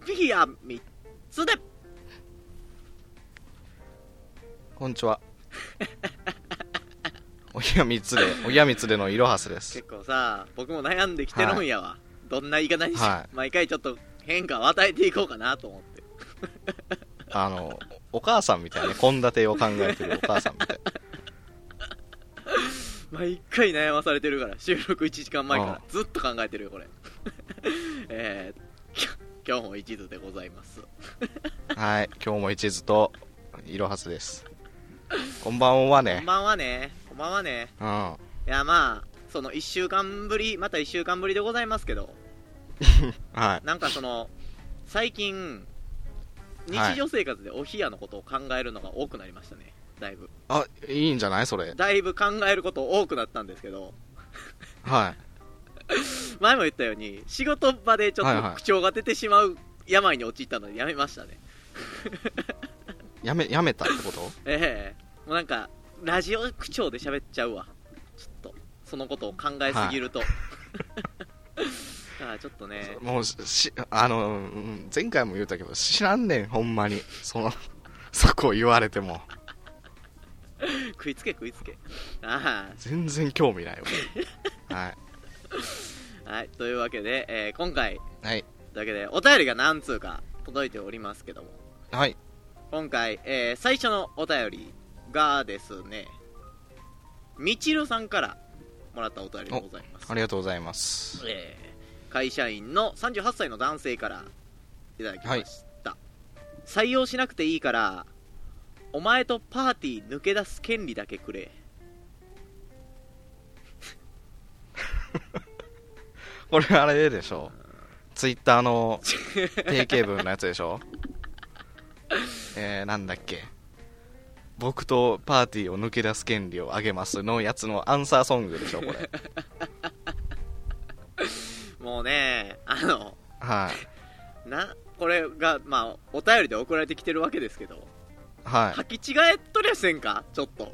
フィギュア3つで。こんにちは。おぎやみつで、おぎやみつでのいろはすです。結構さ僕も悩んできてるんやわ、どんな言い方にし、は毎回ちょっと変化を与えていこうかなと思って。あの、お母さんみたいな、献立を考えてるお母さんみたい。毎回悩まされてるから収録1時間前から。あずっと考えてるよこれ。えー、きょ今日も一途でございますはい、今日も一途と、いろはすです。こんばんはね。こんばんはねこんばんはねうん。いやまあその1週間ぶりまた1週間ぶりでございますけど はい。なんかその最近はい日常生活でお冷やのことを考えるのが多くなりましたねだいぶあ、いいんじゃないそれ。だいぶ考えること多くなったんですけどは 前も言ったように仕事場でちょっはいはいと口調が出てしまう病に陥ったのでやめましたねい。やめ、やめたってこと？ええもうなんかラジオ口調で喋っちゃうわちょっとそのことを考えすぎると、だからちょっとねもうし、しあの、うん前回も言ったけど、知らんねん、ほんまに。その、そこ言われても。食いつけ食いつけあ全然興味ないわ。はい。あ はいというわけで、えー今回はい。というわけでお便りが何通か届いておりますけどもはい。今回、えー最初のお便りがですねみちるさんからもらったお便りでございますありがとうございます。えー会社員の38歳の男性からいただきました、採用しなくていいからお前とパーティー抜け出す権利だけくれ これあれでしょ。ツイッターの定型文のやつでしょ。えー、なんだっけ。僕とパーティーを抜け出す権利をあげますのやつのアンサーソングでしょこれ。もうねあのはい。なこれがまあお便りで送られてきてるわけですけど。は履き違えとりゃせんか？ちょっと。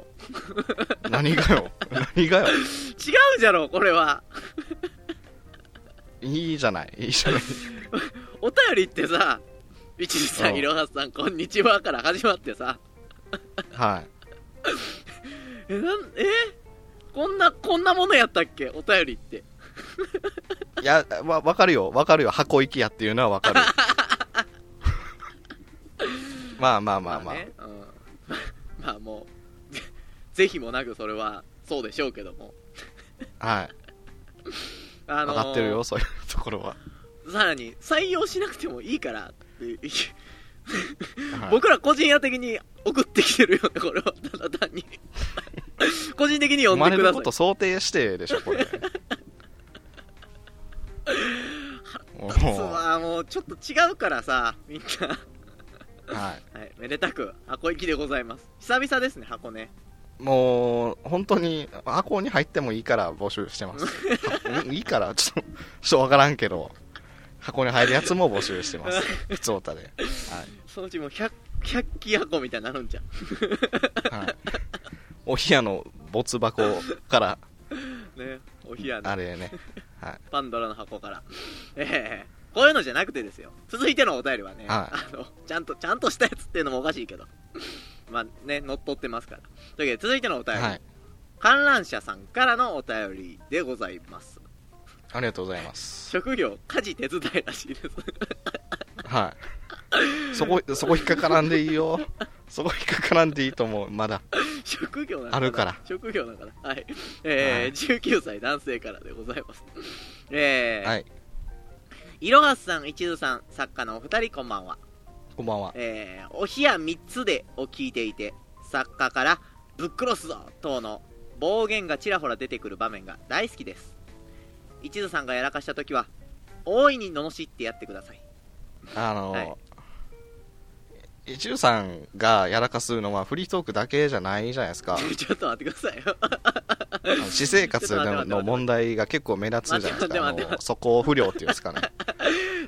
い何がよ？何がよ？違うじゃろこれはいいじゃない。いいじゃないお便りってさ一時さんうん。いろはさんこんにちはから始まってさ。はい。えなんえ？こんなこんなものやったっけ？お便りって。いやわ分かるよ。分かるよ。箱行きやっていうのは分かる まあまあまあ。まあ、ね。うん、まあもうぜぜひもなくそれはそうでしょうけども。はいあのー分かってるよそういうところは、さらに採用しなくてもいいからって僕ら個人や的に送ってきてるよねこれはただ単に。個人的に読んでください。と想定してでしょこれ。はもう。ちょっと違うからさみんな。はい。はい。めでたく箱行きでございます。久々ですね箱ね。もう本当に箱に入ってもいいから募集してます。は いいからちょっとちょっとわからんけど箱に入るやつも募集してます 普通歌で、はいそのうちもう 100, 100機箱みたいになるんじゃんはい、お冷やの没箱から ねお冷やのあれね、はい、パンドラの箱から。ええこういうのじゃなくてですよ。続いてのお便りはね、はあの、ちゃんと、ちゃんとしたやつっていうのもおかしいけど。まあね、乗っ取ってますから。というわけで、続いてのお便り。はい、観覧車さんからのお便りでございます。ありがとうございます職業、家事手伝いらしいです。はいそこそこ引っかからんでいいよそこ引っかからんでいいと思うまだ職業なんあるから職業なんかなはい。えーはい19歳男性からでございます。えー、はいいろはさん、一途さん、作家のお二人、こんばんは。こんばんはえー、お冷や3つでを聞いていて作家から「ぶっ殺すぞ!」等の暴言がちらほら出てくる場面が大好きです一途さんがやらかした時は大いに罵ってやってください。あの、はい。一流さんがやらかすのはフリートークだけじゃないじゃないですか。ちょっと待ってくださいよ。私生活のの問題が結構目立つじゃないですか。あ待って待って待って。の素行不良っていうんですかね、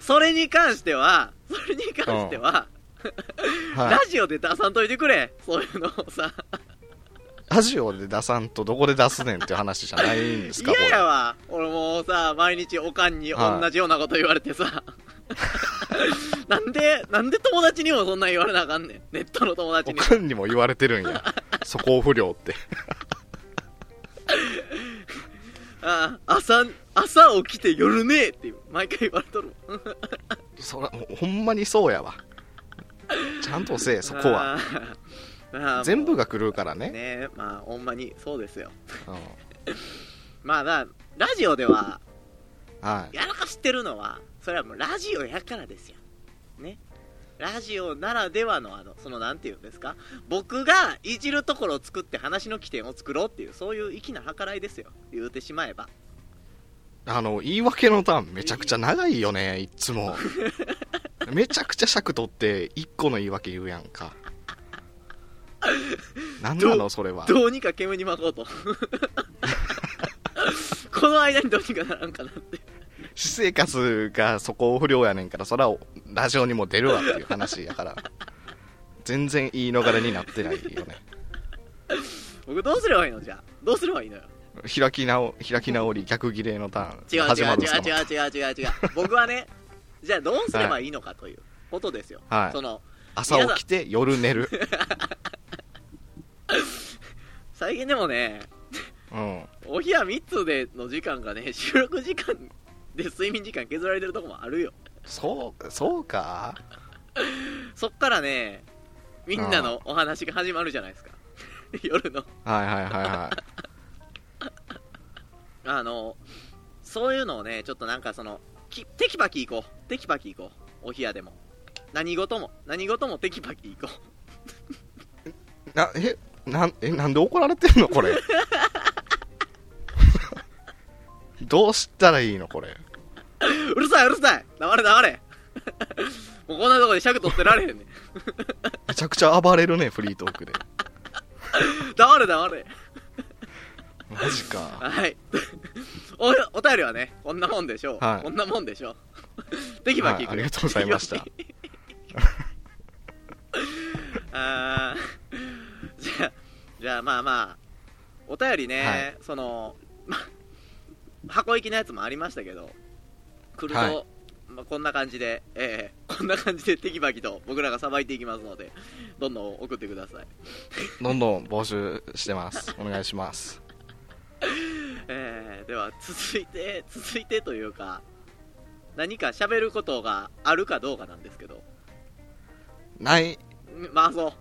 それに関してはそれに関しては、はい。ラ、ジオで出さんといてくれ。そういうのをさラジオで出さんとどこで出すねんっていう話じゃないんですか嫌やわ俺もうさ毎日おかんに同じようなこと言われてさ。なんで、なんで友達にもそんなん言われなあかんねん。ネットの友達に。おかんにも言われてるんや。素行不良って。あ あ、朝、朝起きて夜ねえって毎回言われとるわ。そらほんまにそうやわ。ちゃんとせえそこは全部もが狂うからうねねまあ、ほんまにそうですよ。うん まあ、だラジオでは、はいやらかしてるのは、それはもうラジオやからですよ。ね。ラジオならではの、あの、その、なんていうんですか、僕がいじるところを作って話の起点を作ろうっていう、そういう粋な計らいですよ。言うてしまえば。あの言い訳のターンめちゃくちゃ長いよねいっつも めちゃくちゃ尺取って1個の言い訳言うやんか なんなのそれはどうにか煙に巻こうと。この間にどうにかならんかなって。私生活がそこ不良やねんからそらラジオにも出るわっていう話やから全然言い逃れになってないよね僕どうすればいいの？じゃあ。どうすればいいのよ？開き直開き直り逆ギレのターン違う違始まるんう違う違う違う違う違う。僕はね、じゃあどうすればいいのかということですよ。はいその、朝起きて夜寝る 最近でもね、うんお部屋3つでの時間がね、収録時間で睡眠時間削られてるとこもあるよ。そうそうか？そっからね、みんなのお話が始まるじゃないですか。夜の。はいはいはいは あの、そういうのをね、ちょっとなんかその、きテキパキ行こう。テキパキ行こう。お部屋でも。何事も、何事もテキパキ行こう。いなえなんえなんで怒られてんのこれ？どうしたらいいのこれ？うるさいうるさい黙れ黙れ もうこんなとこで尺取ってられへんねん。めちゃくちゃ暴れるねフリートークで黙れ黙れ。マジかはい。お、お便りはね、こんなもんでしょう。はいこんなもんでしょう。テキパキいくよはいありがとうございましたあー じゃあ、じゃあまあまあ、お便りね、はい。その、ま、箱行きのやつもありましたけど、来ると、はい。まあ、こんな感じで、えーこんな感じでテキパキと僕らがさばいていきますので、どんどん送ってください。どんどん募集してます。お願いします。えーでは続いて続いてというか何か喋ることがあるかどうかなんですけど。ない。ん回そう。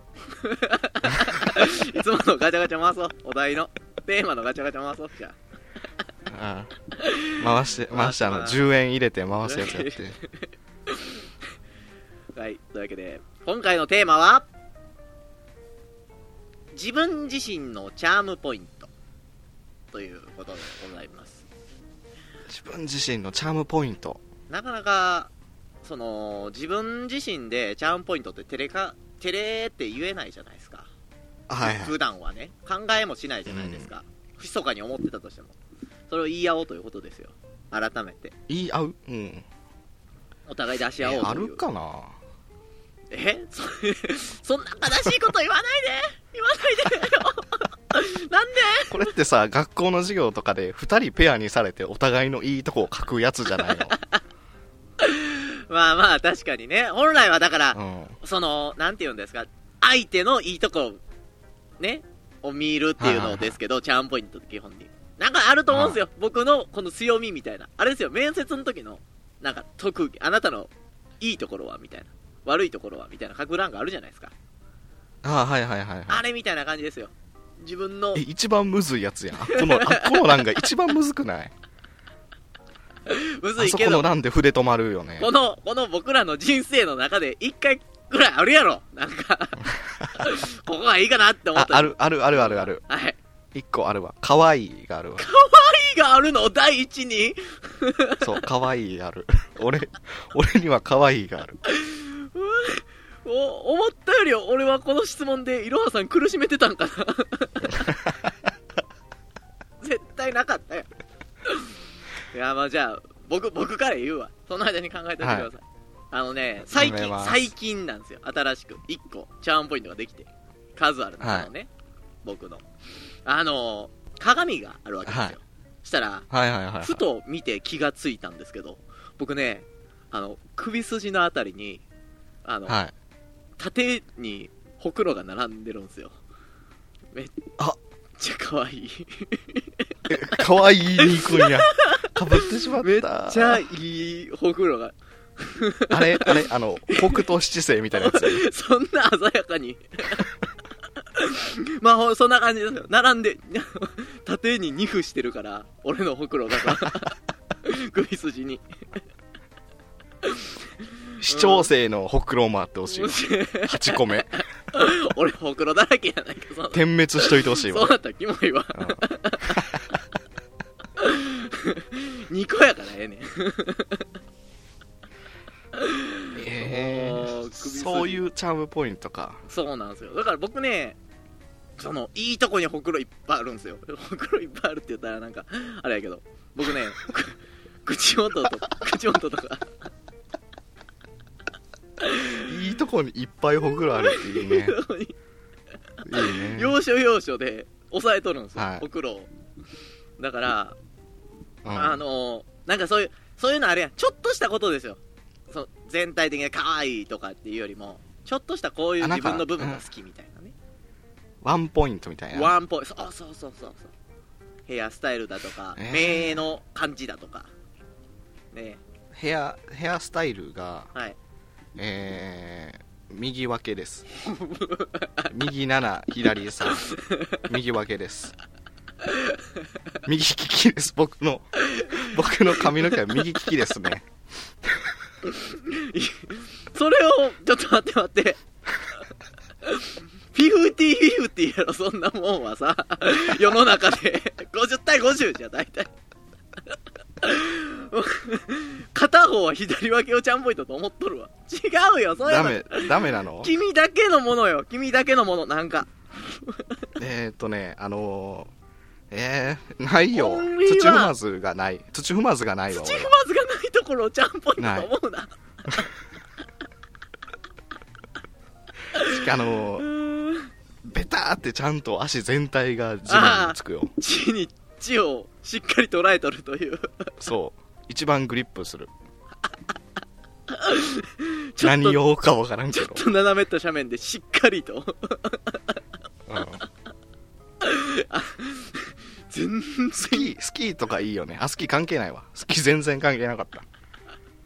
いつものガチャガチャ回そう。お題の。テーマのガチャガチャ回そう。じゃうん回して 回してあの回す10円入れて回すやつやって。あ はい。というわけで今回のテーマは自分自身のチャームポイント。ということでございます。自分自身のチャームポイント。なかなかその自分自身でチャームポイントって照れか照れって言えないじゃないですか。はいはい。普段はね。考えもしないじゃないですか、密かに思ってたとしても。それを言い合おうということですよ。改めて。言い合う？うん。お互い出しえ合おうとあるかな？え？そ そんな悲しいこと言わないで。言わないでよ。なんで？これってさ学校の授業とかで2人ペアにされてお互いのいいとこを書くやつじゃない まあまあ確かにね。本来はだから、のそのなんて言うんですか相手のいいとこねを見るっていうのですけど、チャームポイントって基本に。なんかあると思うんですよ、僕のこの強みみたいな。あれですよ。面接の時のなんか特技。あなたのいいところはみたいな。悪いところはみたいな。書く欄があるじゃないですか。うんああはいはいはいはい。あれみたいな感じですよ。自分のえ一番むずいやつやん。このこの欄が一番むずくない？むずあそこのいけど欄で筆止まるよね。このこの僕らの人生の中で一回ぐらいあるやろ。なんか。ここがいいかなって思った。ああるあるあるあるある。はい。一個あるわ。可愛いがあるわ。いいがあるの？第一に？そう可愛いある。俺俺には可愛いがある。お思ったより俺はこの質問でいろはさん苦しめてたんかな。絶対なかったよいやまあじゃあ僕僕から言うわ。その間に考えておいてください、あのね最近最近なんですよ。新しく。1個チャームポイントができて。数ある中のね、僕の。あの鏡があるわけですよ、はい。したらはいはいはいはい。ふと見て気がついたんですけど僕ねあの首筋のあたりにあの、はい。縦にほくろが並んでるんですよ。めっあちゃ可愛い。えかわいいに行くんや かぶってしまった。めっちゃいいほくろが。あれあれあの北斗七星みたいなやつ。そんな鮮やかに。まあそんな感じですよ。並んで 縦に2歩してるから俺のほくろだから首筋に。視聴生のほくろもあってほしい。わ8個目。俺ほくろだらけやないか点滅しといてほしいわ。そうなったらキモいわ 2個やからええねん。えーそういうチャームポイントか。そうなんですよ。だから僕ねそのいいとこにほくろいっぱいあるんですよ。ほくろいっぱいあるって言ったらなんかあれやけど僕ねく 口元と口元とか。いいとこにいっぱいほくろあるっていいね。いいね。要所要所で押さえとるんですよ、はい。ほくろを。だから、うん。あのなんかそういうそういうのあるやん。ちょっとしたことですよ。そう全体的に可愛いとかっていうよりもちょっとしたこういう自分の部分が好きみたいなね。ワンポイントみたいな。ワンポイント。そうそうそうそうそう。ヘアスタイルだとか、えー。目の感じだとか。ね。ヘアヘアスタイルがはい。えー、右分けです。右7左3右分けです 右利きです僕の。僕の髪の毛は右利きですね。それをちょっと待って待って。フィフティフィフティやろそんなもんはさ。世の中で。50対50じゃ大体片方は左分けをちゃんぽいとと思っとるわ。違うよそういうの。ダメダメなの？君だけのものよ。君だけのものなんか。えーっとねあのー、えー、ないよ。土踏まずがない。土踏まずがないわ土踏まずがないところをちゃんぽいと思うな。あの ベターってちゃんと足全体が地面につくよ。地に地をしっかり捉えとるという。そう。一番グリップする。何用かわからんけど。ちょっと斜めった斜面でしっかりと全スキースキーとかいいよね。あスキー関係ないわ。スキー全然関係なかった。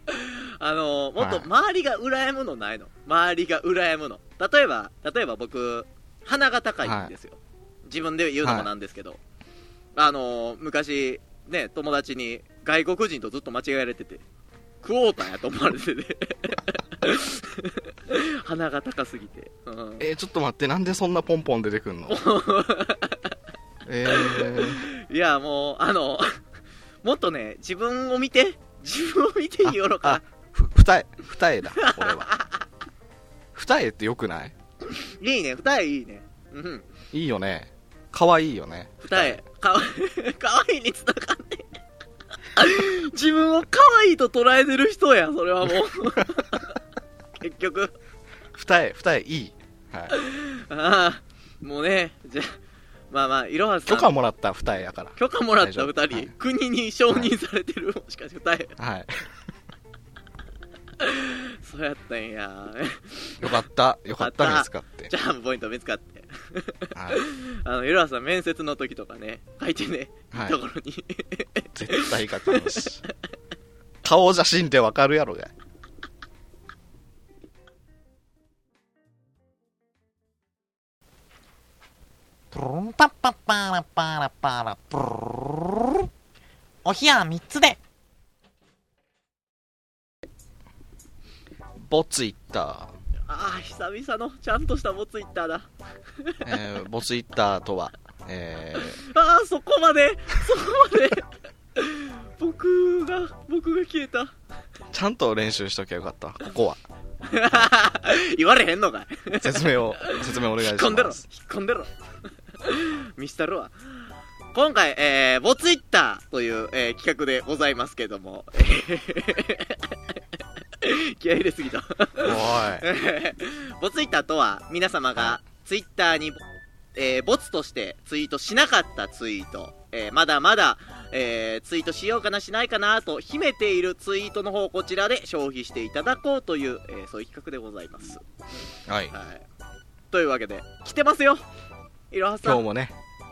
あのもっとはい。周りが羨むのないの。周りが羨むの。例えば例えば僕鼻が高いんですよ、自分で言うのもなんですけど、あの昔ね友達に外国人とずっと間違えられててクォーターやと思われてて。鼻が高すぎて、うん。えー、ちょっと待ってなんでそんなポンポン出てくんの？えー、いやもうあの もっとね自分を見て自分を見ていいよろか。あふ二重二重だ俺は。二重ってよくない？いいね二重いいね。うん。いいよね。可愛いよね。二重。かわかわいいにつながんねえ。自分を可愛いと捉えてる人やそれはもう。結局。二重二重いい、はい、ああもうねじゃあまあまあいろはさん。許可もらった二重やから。許可もらった二人、はい。国に承認されてる、もしかして二重はい。そうやったんや。よかった。よかった見つかって。チャームポイント見つかって。はい。あのいろはさん面接の時とかね書いてね、はい。いいところに。絶対書かんし。顔写真でわかるやろがお冷や3つで。ボツイッター。ああ久々のちゃんとしたボツイッターだ。えー、ボツイッターとは、えああそこまで。そこまで。僕が僕が消えた。ー、ちゃんと練習しときゃよかった。ここは。言われへんのかい。説明を説明お願いし引っ込んでろ引っます込んでろ見したるわ今回、えー、ボツイッターという、えー企画でございますけども、え ー気合い入れすぎた。おい。ボツイッターとは皆様がツイッターに、えーボツとしてツイートしなかったツイート、えーまだまだ、えーツイートしようかなしないかなと秘めているツイートの方こちらで消費していただこうという、えーそういう企画でございます、はい。はい、というわけで来てますよいろはさん。今日もね。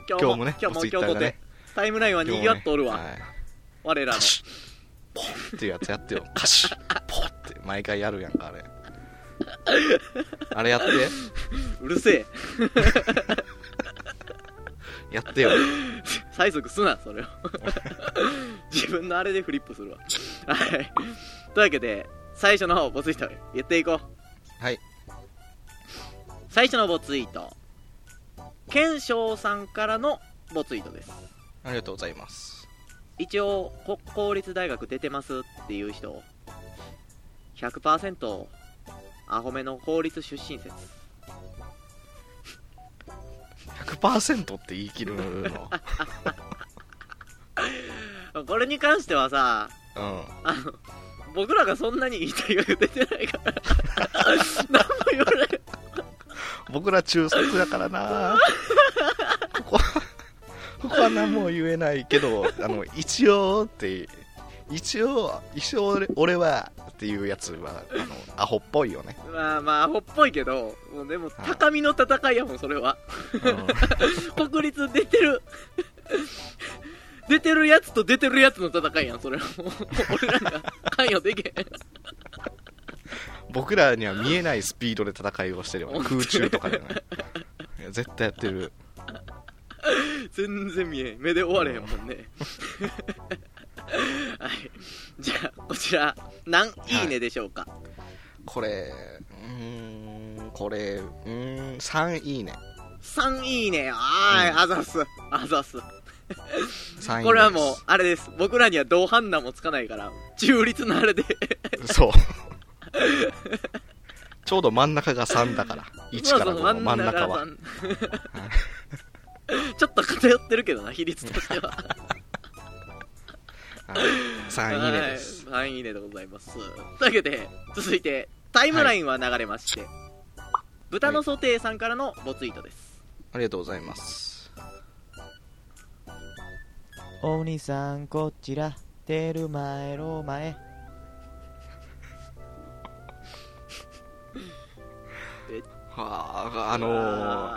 今今日もね今日もツイッターがね。今日もねタイムラインはにぎわっとおるわ、今日もねはい。我らの。ポンっていうやつやってよ。カシ。ッポンって毎回やるやんかあれ。あれやって。うるせえ。やってよ。催促すなそれを。自分のあれでフリップするわ。はい。というわけで最初の方ボツイート言っていこう。はい。最初のボツイート賢章さんからのボツイートです。ありがとうございます。一応こ公立大学出てますっていう人100%アホめの公立出身説。100%って言い切るの？これに関してはさうん。あの僕らがそんなにいい大学出てないから 何も言わない僕ら中卒だからな。ここはここは何も言えないけどあの一応って一応一応俺俺はっていうやつはあのアホっぽいよね、まあまあアホっぽいけどもうでも高みの戦いやもんそれは。うん。国立出てる出てるやつと出てるやつの戦いやんそれは。もう俺らが関与できへん僕らには見えないスピードで戦いをしてるよね。空中とかでね 絶対やってる。全然見えん。目で終われへんもんね。はい。じゃあこちら何いいねでしょうか、これうーんこれうーん3いいね。3いいね。はーい、うん。あざっす。あざっす。3いいねこれはもうあれです。僕らには同判断もつかないから中立のあれで。そう ちょうど真ん中が3だから。1から5の真ん中は。ちょっと偏ってるけどな比率としては。3い。いねです、はい、3いいねでございます。というわけで続いてタイムラインは流れまして、豚のソテーさんからのボツイートです、ありがとうございます。お兄さんこちら。出る前の前はああの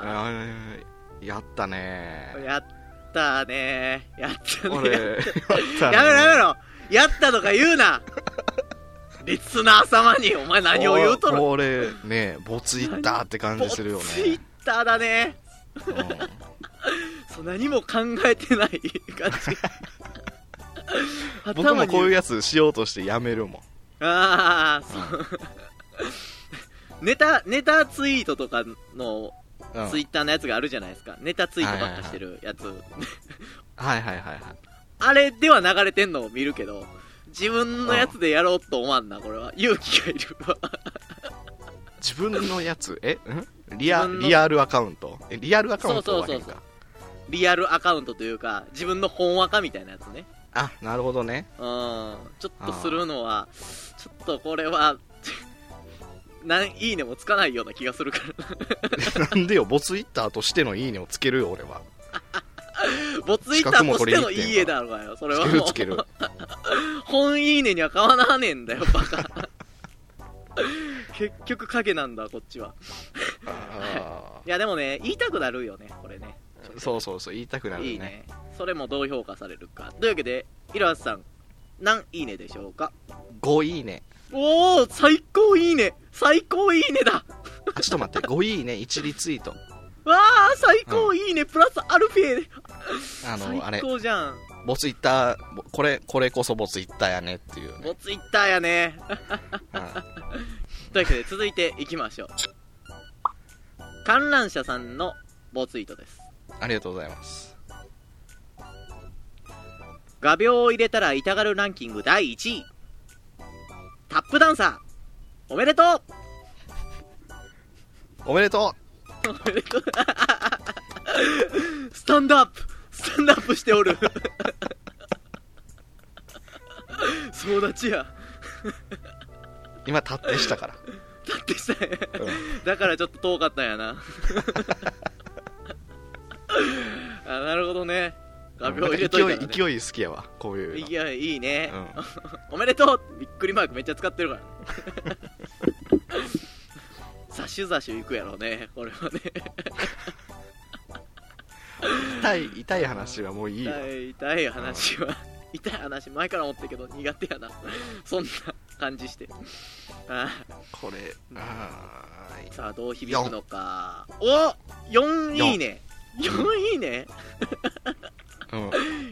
ーやったね。やったね。やったね。俺やったね。やめろやめろ。やったとか言うな。リスナー様にお前何を言うとる？これねボツイッターって感じするよツイッね、ターだね。うん。そう何も考えてない 感じ。僕もこういううやつしようとしてやめるもん。ああそうネタネタツイートとかのうん。ツイッターのやつがあるじゃないですか、ネタツイートばっかしてるやつ、はいはいはいはい。あれでは流れてんのを見るけど自分のやつでやろうと思わんなこれは。勇気がいるわ。自分のやつ？え？ん？リアリアルアカウント？えリアルアカウントはそうそうそうリアルアカウントというか自分の本アカみたいなやつね。あなるほどね。うん。ちょっとするのはちょっとこれはなんいいねもつかないような気がするから。なんでよボツイッターとしてのいいねをつけるよ俺は。ボツイッターとしてのいい絵だろうがよそれつはもう。けるつける。本いいねには変わらねえんだよバカ。結局影なんだこっちは。あいやでもね言いたくなるよねこれね。ーそうそうそう言いたくなるね。いいね。それもどう評価されるか。というわけでイロハスさん何いいねでしょうか？5いいねおお最高いいね。最高いいねだ。あちょっと待って。5いいね。1リツイート。わあ最高いいね、プラスアルフェであのあれ。最高じゃん。ボツイッターぼこれこれこそボツイッターやねっていうね。ボツイッターやね。うん。というわけで続いていきましょう。観覧車さんのボツイートです。ありがとうございます。画鋲を入れたら痛がるランキング第1位タップダンサーおめでとう。おめでとおめでとう。スタンドアップ。スタンドアップしておる。総立ちや。う今立ってしたから、だってさうん。だからちょっと遠かったんやな。あなるほどね画鋲入れといたら、ね、勢い勢い好きやわこういうの。勢いいいね、うん。おめでとうびっくりマークめっちゃ使ってるから。ザシュザシュいくやろうねこれはね。痛い痛い話はもういいよ。痛い痛い話は。痛い話前から思ってるけど苦手やな。そんな感じして。あこれあーさあどう響くのか。お4いいね。4いいね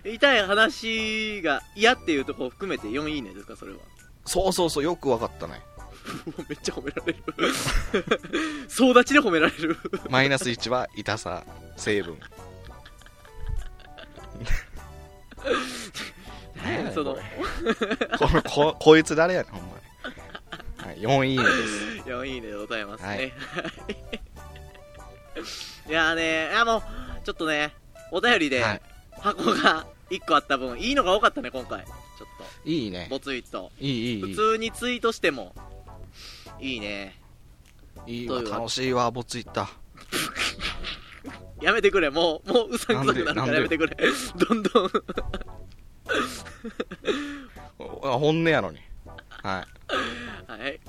痛い話が嫌っていうところを含めて4いいねですかそれは。そうそうそうよくわかったね。めっちゃ褒められる。総立ちで褒められる。マイナス1は痛さ成分。何やねんその。このここいつ誰やねんほんまに、はい、4いいねです。4いいねでございますね、はい。い、やーねいやもうちょっとねお便りではい箱が1個あった分いいのが多かったね今回。ちょっいいねとボツイート。いいいいい普い通にツイートしてもいいね。いいわ楽しいわボツイッターやめてくれ。もうもううさんくさくなるからやめてくれ。どんどん。お本音やのに。はい。はい、はい、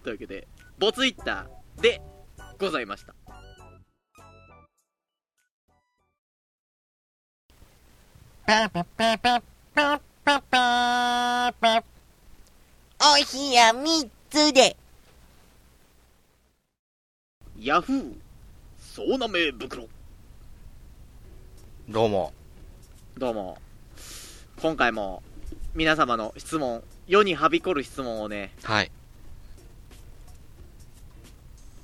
というわけでボツイッターでございましたお部屋三つで。ヤフー総なめ袋。どうも。どうも。今回も皆様の質問世にはびこる質問をねはい。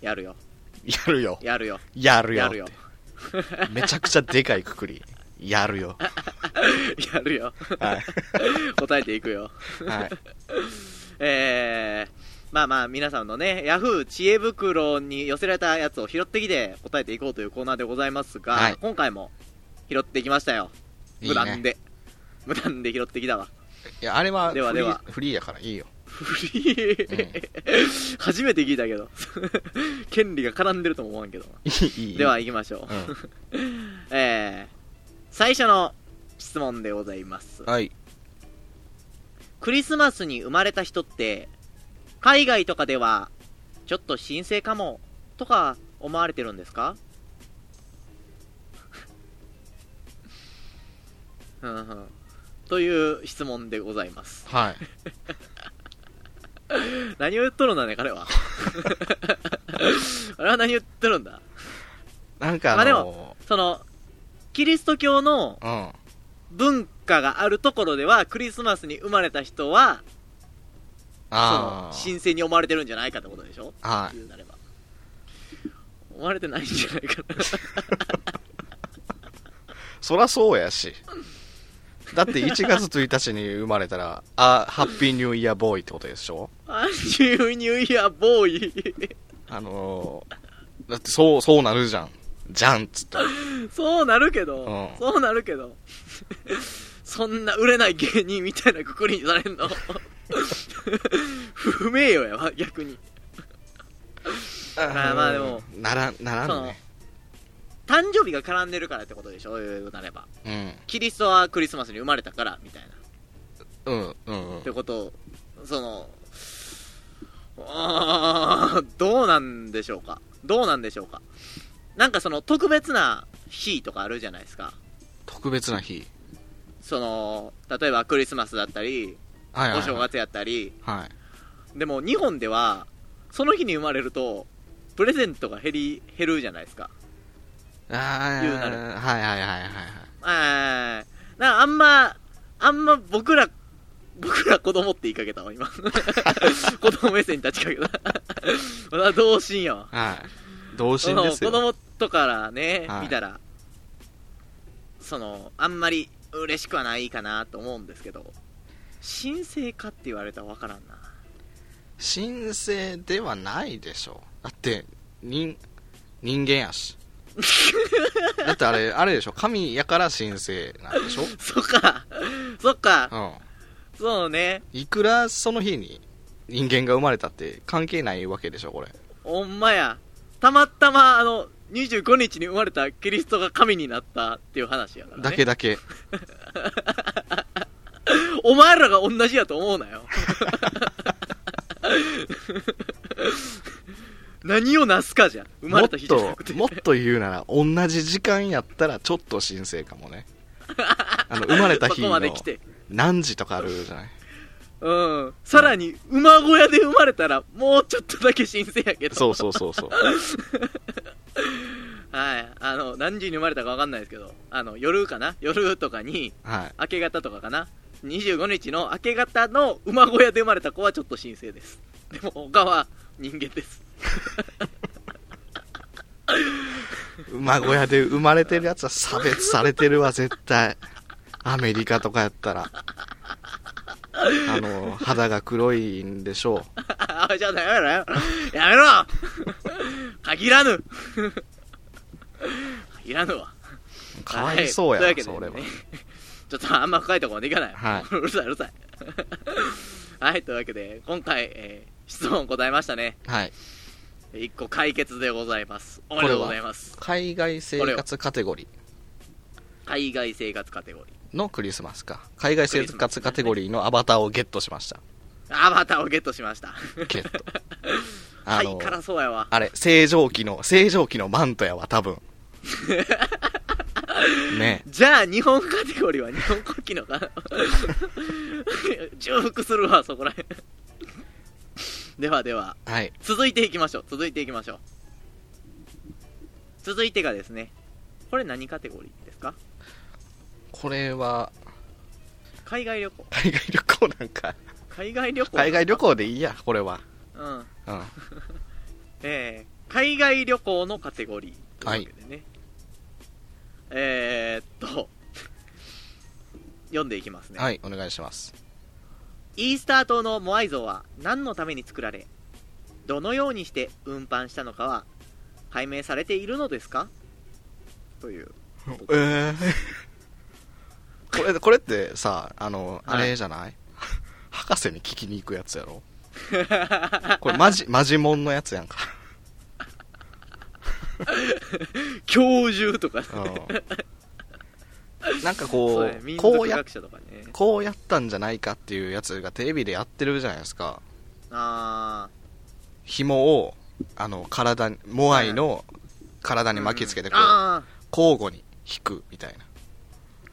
やるよ。やるよ。やるよ。やるよやるよ。めちゃくちゃでかいくくり やるよ。やるよ。はい。答えていくよ。はい。えー、まあまあ皆さんのねヤフー知恵袋に寄せられたやつを拾ってきて答えていこうというコーナーでございますが、はい。今回も拾ってきましたよ。いい無断ねで。無断で拾ってきたわ。いやあれはフリでは。ではーフリーやからいいよ。フリー、初めて聞いたけど。権利が絡んでるとも思わんけど。いいいい。では行きましょう、えー、最初の質問でございます。うんはい。クリスマスに生まれた人って海外とかではちょっと神聖かもとか思われてるんですか？うんうん。という質問でございます。はい。何を言っとるんだね彼は。あれは何言ってるんだ？なんかあまあでのそのキリスト教のうん文化があるところではクリスマスに生まれた人はその神聖に思われてるんじゃないかってことでしょ？はい。言うなれば。思われてないんじゃないかな。そらそうやし。だって1月1日に生まれたらあハッピーニューイヤーボーイってことでしょ？アンニューニューイヤーボーイあのー、だってそうそうなるじゃん。じゃんっつったら そうなるけど、うん。そうなるけど。そんな売れない芸人みたいなくくりにされんの？不名誉やわ逆に。まあまあでも。ならならそのんね誕生日が絡んでるからってことでしょ？言うなれば。うん。キリストはクリスマスに生まれたからみたいな。うんうんうん。ってこと。をそのあーどうなんでしょうか？どうなんでしょうか？なんかその特別な日とかあるじゃないですか。特別な日。その例えばクリスマスだったりはいはい、はい、お正月やったり。はい。でも日本ではその日に生まれるとプレゼントが減り減るじゃないですか。あ言うなれーはいはいはいはいはい。あーなんかあんまあんま僕ら 僕ら子供って言いかけたわ今。子供目線に立ちかけた。まだ童心やわ。はい。同そ心ですよ。の子供とからね、はい。見たらそのあんまり嬉しくはないかなと思うんですけど神聖かって言われたら分からんな。神聖ではないでしょだって人人間やし。だってあれあれでしょ？神やから神聖なんでしょ？そっか。そっか。うそうね。んいくらその日に人間が生まれたって関係ないわけでしょこれ。ほんまや。たまたまあの25日に生まれたキリストが神になったっていう話やからね。だけだけ。お前らが同じやと思うなよ。何をなすかじゃん。生まれたもっと日じゃなくて。もっと言うなら同じ時間やったらちょっと神聖かもね。あの生まれた日のまで来て。何時とかあるじゃない？うん。さらに馬小屋で生まれたらもうちょっとだけ神聖やけど。そうそうそうそうはい。あの何時に生まれたか分かんないですけどあの夜かな？夜とかにはい。明け方とかかな？25日の明け方の馬小屋で生まれた子はちょっと神聖です。でも他は人間です。馬小屋で生まれてるやつは差別されてるわ絶対。アメリカとかやったら。あの肌が黒いんでしょ あちょっとやめろやめろやめろ。限らぬ 限らぬわうかわいそうや、はというわけでねそれはちょっとあんま深いところまでいかない。はうるさい、うるさい。はい、というわけで、今回、えー質問答えましたね。はい一個解決でございます。おめでとうございます。海外生活カテゴリ海外生活カテゴリーのクリスマスか海外生活カテゴリーのアバターをゲットしましたー。アバターをゲットしました。ゲット あはのい、辛そうやわ。あれ正常期の正常期のマントやわ多分ね じゃあ、日本カテゴリーは日本国旗のかな 重複するわ、そこらへん。ではでは、はい続いていきましょう。続いていきましょう。続いてがですね、これ何カテゴリーですか？これは海外旅行。海外旅行なんか海外旅行？海外旅行でいいやこれはうん。うん えー、海外旅行のカテゴリーというわけでね。えー、っと、読んでいきますね。はいお願いします。イースター島のモアイ像は何のために作られ、どのようにして運搬したのかは解明されているのですか？という。えー、これこれってさあのあれじゃない、博士に聞きに行くやつやろ？これマジマジモンのやつやんか、教授とかね。うん、なんかそこううね、民こうや族学者とかね。こうやったんじゃないかっていうやつがテレビでやってるじゃないですか。あ紐をあの体にモアイの体ー。に巻きつけてうんこうあ交互に引くみたいな。ー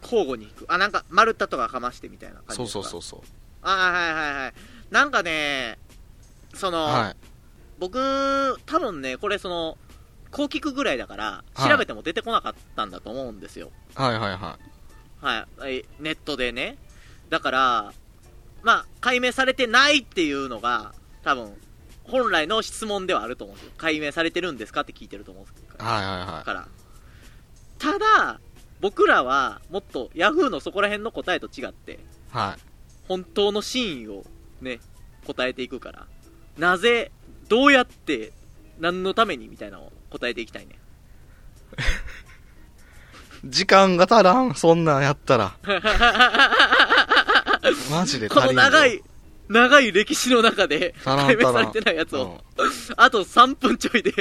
交互に引く。あ、なんか丸太とかかましてみたいな感じそうそうそうそう。あーはいはいはい。なんかねその、はい。僕多分ねこれそのこう聞くぐらいだからはい。調べても出てこなかったんだと思うんですよ。はいはいははい、はい、ネットでね。だからまあ解明されてないっていうのが多分本来の質問ではあると思うんですよ。解明されてるんですかって聞いてると思うんですいはいはいはから。ただ僕らはもっとヤフーのそこら辺の答えと違っていはい。本当の真意をね答えていくからなぜどうやって何のためにみたいなのを答えていきたいね。時間が足らんそんなんやったら。マジでこ足りん長い長い歴史の中で足らん解明されてないやつを、うん。あと3分ちょいで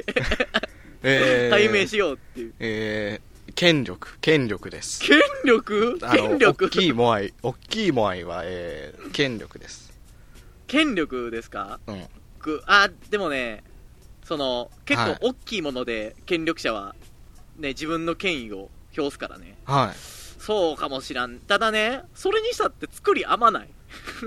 えー、解明しようっていう。えー、権力権力です。権力？あの権力？大きいモアイ大きいモアイは、えー、権力です。権力ですか？うん。くあでもねその結はい。構大きいもので権力者はね自分の権威を表すからね。はい。そうかもしらん。ただねそれにしたって作りあまない。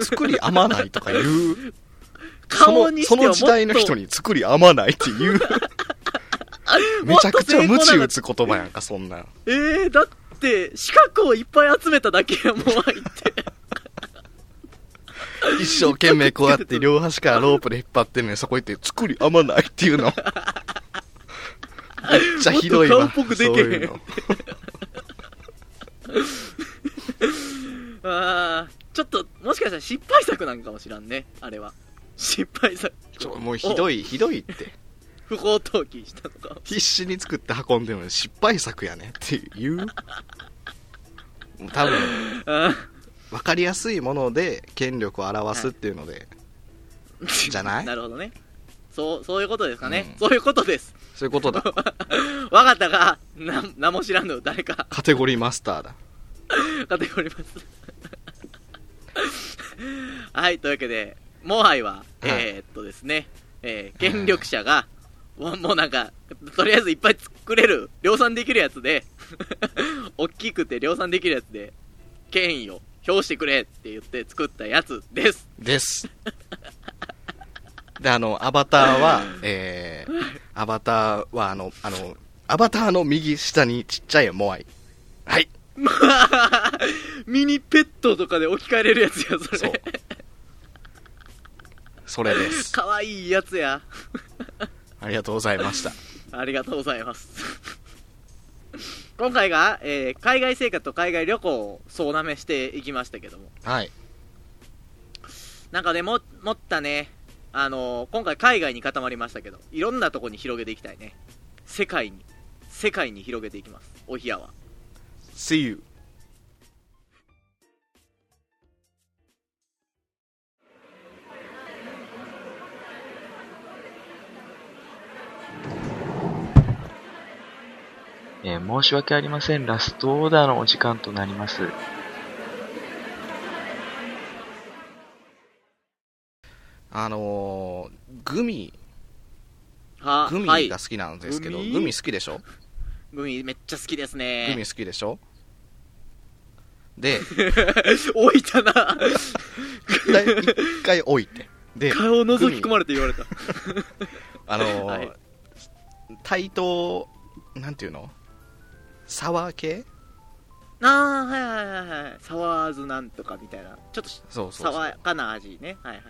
作りあまないとか言う。そ顔のにしてはもその時代の人に作りあまないっていう。めちゃくちゃ無知打つ言葉やんかそんな。んえー、だって四角をいっぱい集めただけやもん相手一生懸命こうやって両端からロープで引っ張ってんのにそこ行って作りあまないっていうの。めっちゃひどいわ。そういうの。あーちょっともしかしたら失敗作なんかもしらんね。あれは。失敗作。ちょもうひどいいひどいって。不法投棄したのかも。必死に作って運んでるのに失敗作やねっていう。多分。あ分かりやすいもので権力を表すっていうのでーじゃない？なるほどね。そう、そういうことですかね。うん。そういうことです。そういうことだ。わかったか、な、名も知らぬ誰か、カテゴリーマスターだ。カテゴリーます。はい、というわけで、モハイは、はい。えーっとですね、えー権力者が、もうもうなんか、とりあえずいっぱい作れる、量産できるやつで、大きくて量産できるやつで、権威を表してくれって言って作ったやつです。ですであのアバターはえー、アバターはあのあのアバターの右下にちっちゃいモアイはい ミニペットとかで置き換えれるやつや、そそうれ。それですかわいいやつや。ありがとうございました ありがとうございます。今回が、えー海外生活と海外旅行を総なめしていきましたけども。はいなんかね、も、持ったね、あのー今回海外に固まりましたけど、いろんなとこに広げていきたいね。世界に、世界に広げていきます。お部屋は。See you えー申し訳ありません。ラストオーダーのお時間となります。あのー、グミは、グはいミが。好きなんですけど、グミ？グミ好きでしょ？グミめっちゃ好きですグねミ。好きでしょ？で 置いたな。一回一回置いてで顔を覗き込まれて言われた。あのーはい対等なんていうの？サワー系？あー、はいはいはいはい。サワーズなんとかみたいな。ちょっとそうそう爽やかな味ね。はいはい。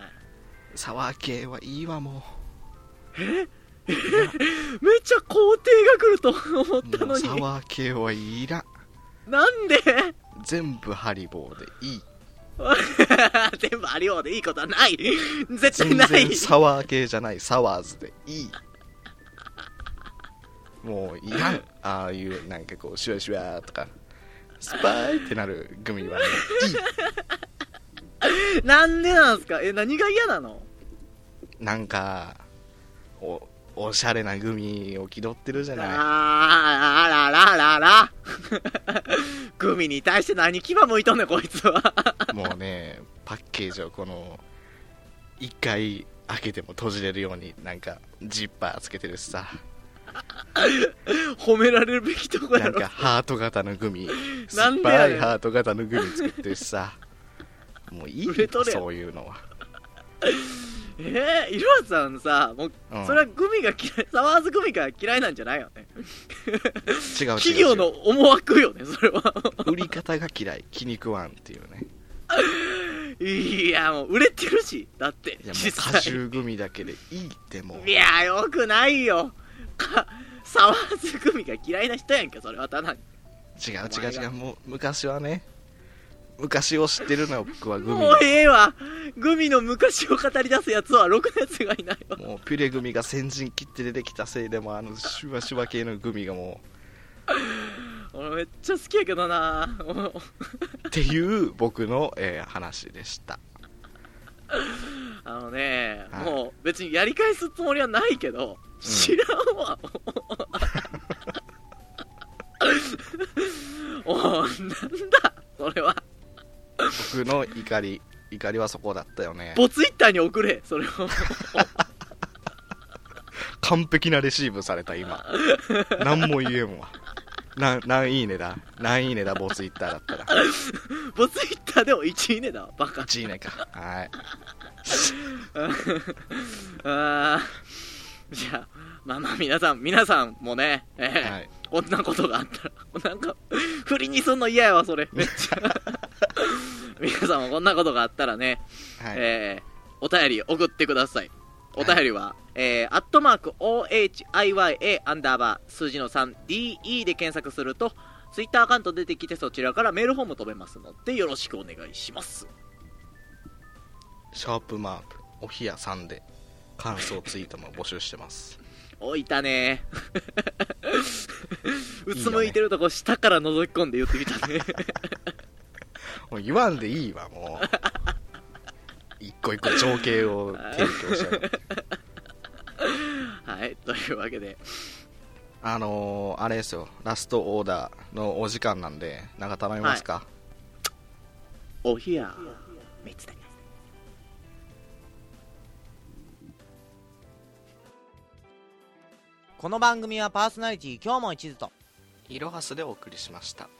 サワー系はいいわもめっちゃ肯定が来ると思っうたのに。サワー系はいら。んなんで？全部ハリボーでいい。全部ありようでいいことはない。絶対全ない。然サワー系じゃないサワーズでいい。もういらんああいうなんかこうシュワシュワとかスパイってなるグミはね。いいなんでなんすか？え何が嫌なの？なんかおおしゃれなグミを気取ってるじゃない。あーらららら グミに対して何牙向いとんねんこいつは。もうねパッケージをこの一回開けても閉じれるようになんかジッパーつけてるしさ 褒められるべきとこやろ。なんかハート型のグミ。酸っなんでやねん。ぱいハート型のグミ作ってるしさ。もういい売れとるやん。そういうのは、えー、いろはさんさもう、うん。それはグミが嫌いサワーズグミが嫌いなんじゃないよね。違う違う違う。企業の思惑よねそれは。売り方が嫌い。気に食わんっていうね。いやもう売れてるしだっていやもう実際。果汁グミだけでいいってもう。いやよくないよかサワーズグミが嫌いな人やんけそれはただ違う違う違う。もう昔はね。昔を知ってるのよ僕はグミ。もうええわ。グミの昔を語り出すやつはろくなやつがいないわ。もうピュレグミが先陣切って出てきたせいでもあのシュワシュワ系のグミがも俺めっちゃ好きやけどな。っていう僕の、えー話でしたあのね、はいもう別にやり返すつもりはないけど、知らんわ。おなんだ、それは。僕の怒り怒りはそこだったよねボツイッターに送れ、それを。完璧なレシーブされた今何も言えんわな何いいねだ何いいねだボツイッターだったら ボツイッターでも1位ねだわ、バカ。1いいねかはい あーじゃあ、まあまあ皆さん、皆さんもね、えーはいこんなことがあったら、なんか、振りにすんの嫌やわ、それ。めっちゃ。皆さんもこんなことがあったらね、はい、えー、お便り送ってください。お便りは、えー、アットマーク OHIYA アンダーバー数字の 3DE で検索すると、ツイッターアカウント出てきてそちらからメールフォーム飛べますので、よろしくお願いします。シャープマークおひやさんで感想ツイートも募集してますおいたね うつむいてるとこ下から覗き込んで言ってみたね。もう言わんでいいわもう一個一個情景を 提供しちゃうというわけで。あのー、あれですよ。ラストオーダーのお時間なんでなんか頼みますか、お部屋三つだけこの番組はパーソナリティ今日も一途と。いろはすでお送りしました「